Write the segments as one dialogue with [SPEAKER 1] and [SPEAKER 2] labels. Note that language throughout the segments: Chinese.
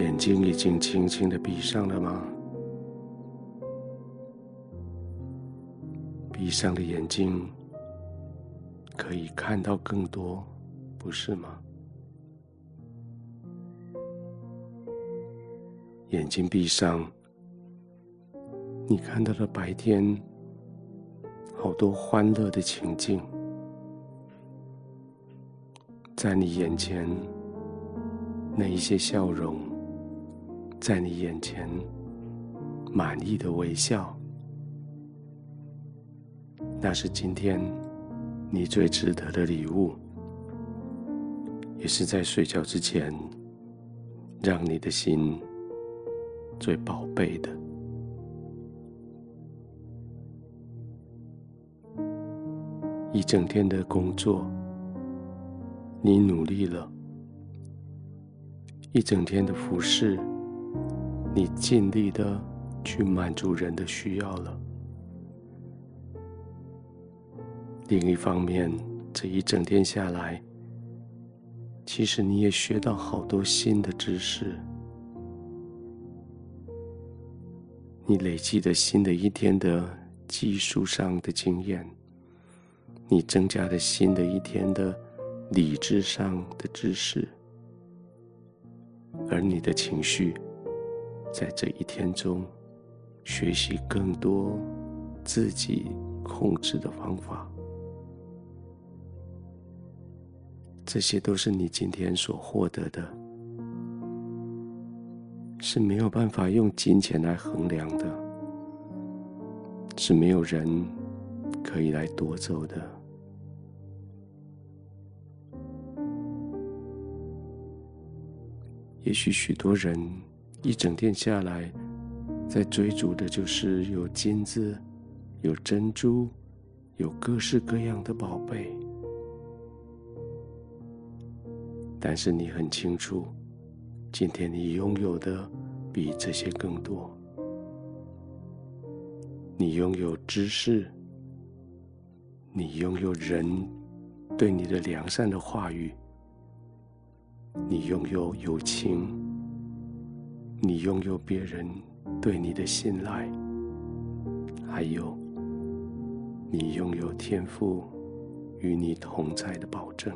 [SPEAKER 1] 眼睛已经轻轻的闭上了吗？闭上的眼睛可以看到更多，不是吗？眼睛闭上，你看到了白天好多欢乐的情境，在你眼前那一些笑容，在你眼前满意的微笑。那是今天你最值得的礼物，也是在睡觉之前让你的心最宝贝的。一整天的工作，你努力了；一整天的服侍，你尽力的去满足人的需要了。另一方面，这一整天下来，其实你也学到好多新的知识。你累积的新的一天的技术上的经验，你增加了新的一天的理智上的知识，而你的情绪，在这一天中学习更多自己控制的方法。这些都是你今天所获得的，是没有办法用金钱来衡量的，是没有人可以来夺走的。也许许多人一整天下来，在追逐的就是有金子、有珍珠、有各式各样的宝贝。但是你很清楚，今天你拥有的比这些更多。你拥有知识，你拥有人对你的良善的话语，你拥有友情，你拥有别人对你的信赖，还有你拥有天赋与你同在的保证。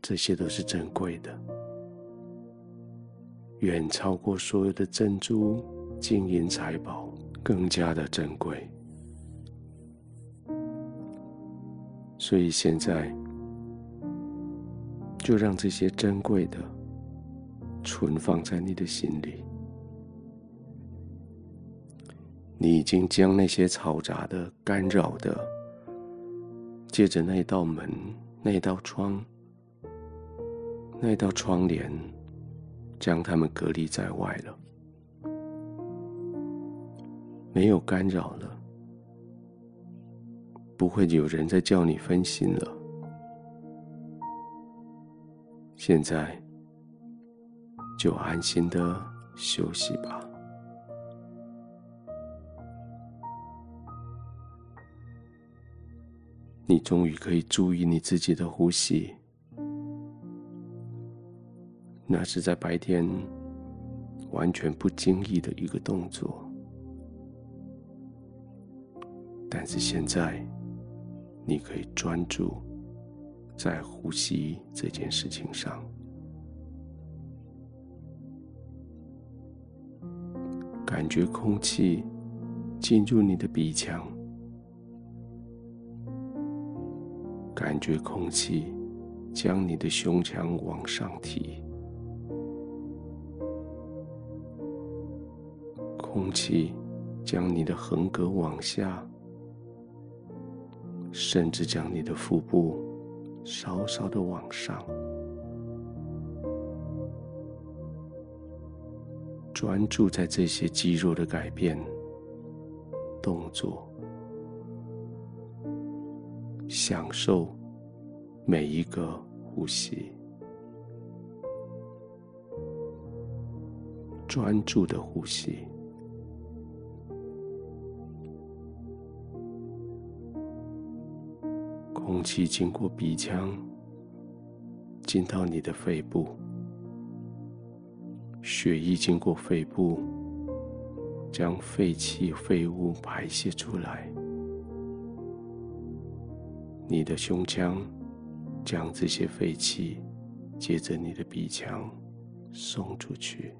[SPEAKER 1] 这些都是珍贵的，远超过所有的珍珠、金银财宝，更加的珍贵。所以现在，就让这些珍贵的存放在你的心里。你已经将那些嘈杂的、干扰的，借着那道门、那道窗。那道窗帘将他们隔离在外了，没有干扰了，不会有人再叫你分心了。现在就安心的休息吧，你终于可以注意你自己的呼吸。那是在白天完全不经意的一个动作，但是现在你可以专注在呼吸这件事情上，感觉空气进入你的鼻腔，感觉空气将你的胸腔往上提。空气将你的横膈往下，甚至将你的腹部稍稍的往上，专注在这些肌肉的改变、动作，享受每一个呼吸，专注的呼吸。空气经过鼻腔，进到你的肺部，血液经过肺部，将废气、废物排泄出来。你的胸腔将这些废气接着你的鼻腔送出去。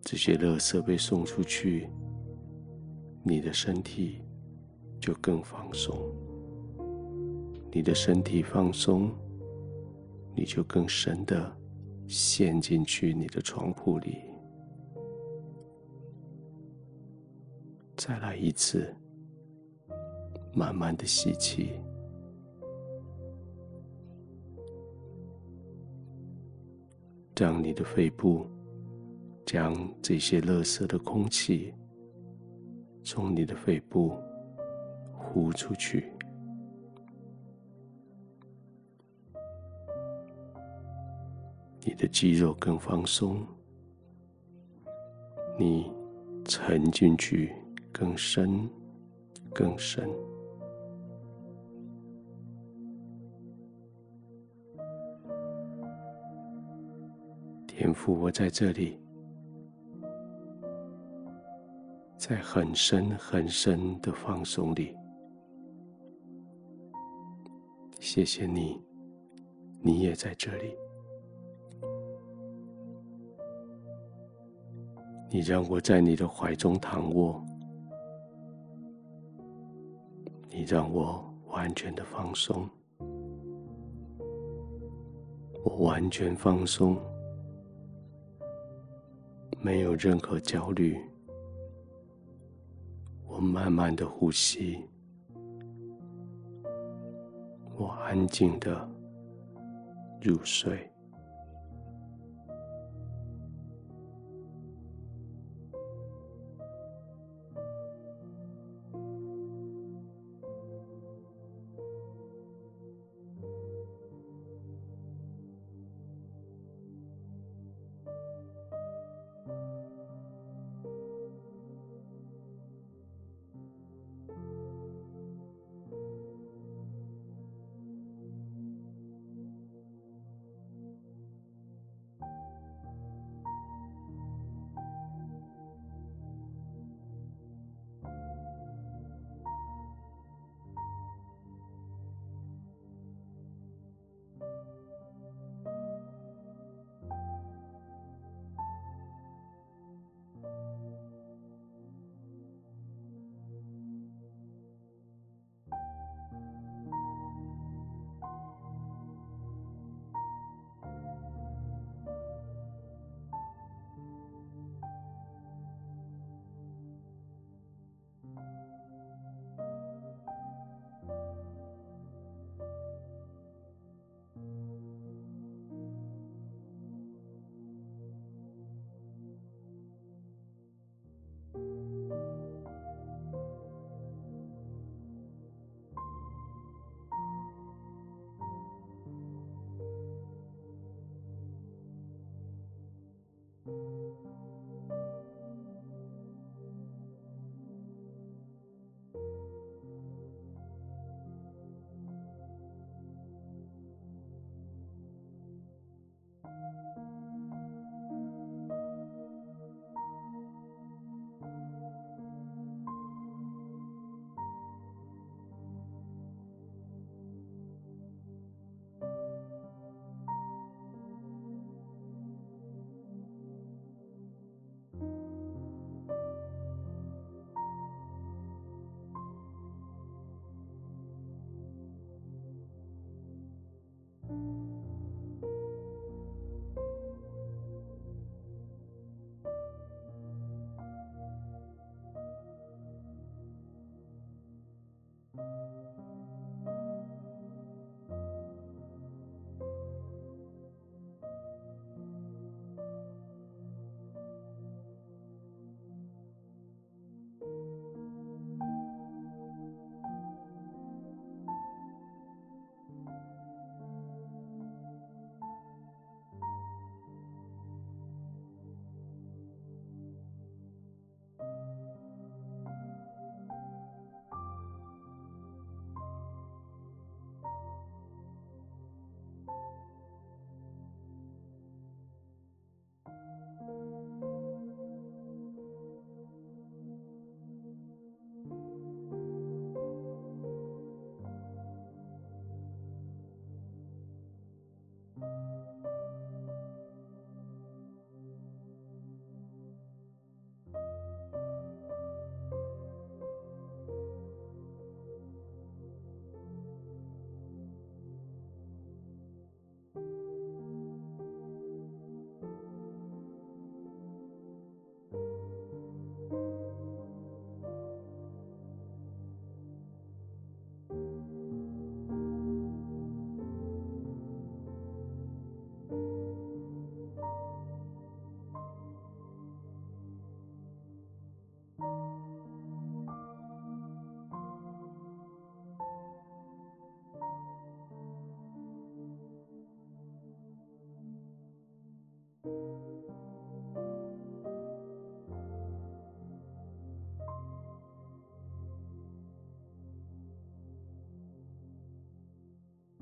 [SPEAKER 1] 这些垃圾被送出去，你的身体就更放松。你的身体放松，你就更深的陷进去你的床铺里。再来一次，慢慢的吸气，让你的肺部将这些垃圾的空气从你的肺部呼出去。你的肌肉更放松，你沉进去更深、更深。天赋，我在这里，在很深很深的放松里，谢谢你，你也在这里。你让我在你的怀中躺卧，你让我完全的放松，我完全放松，没有任何焦虑，我慢慢的呼吸，我安静的入睡。